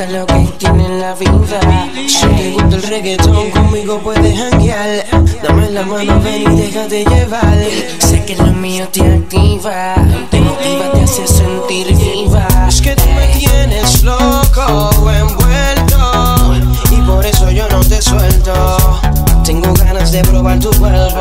gusta lo que tienen la vida. Si te gusta el reggaetón, conmigo puedes janguear. Dame la mano, ven y déjate llevar. Sé que lo mío te activa, te motiva, te hace sentir viva. Es que tú me tienes loco, envuelto. Y por eso yo no te suelto. Tengo ganas de probar tu cuerpo.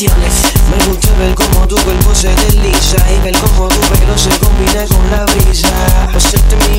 Me gusta ver cómo tu cuerpo se desliza Y ver cómo tu pelo se combina con la brisa. Pues este Hacerte mi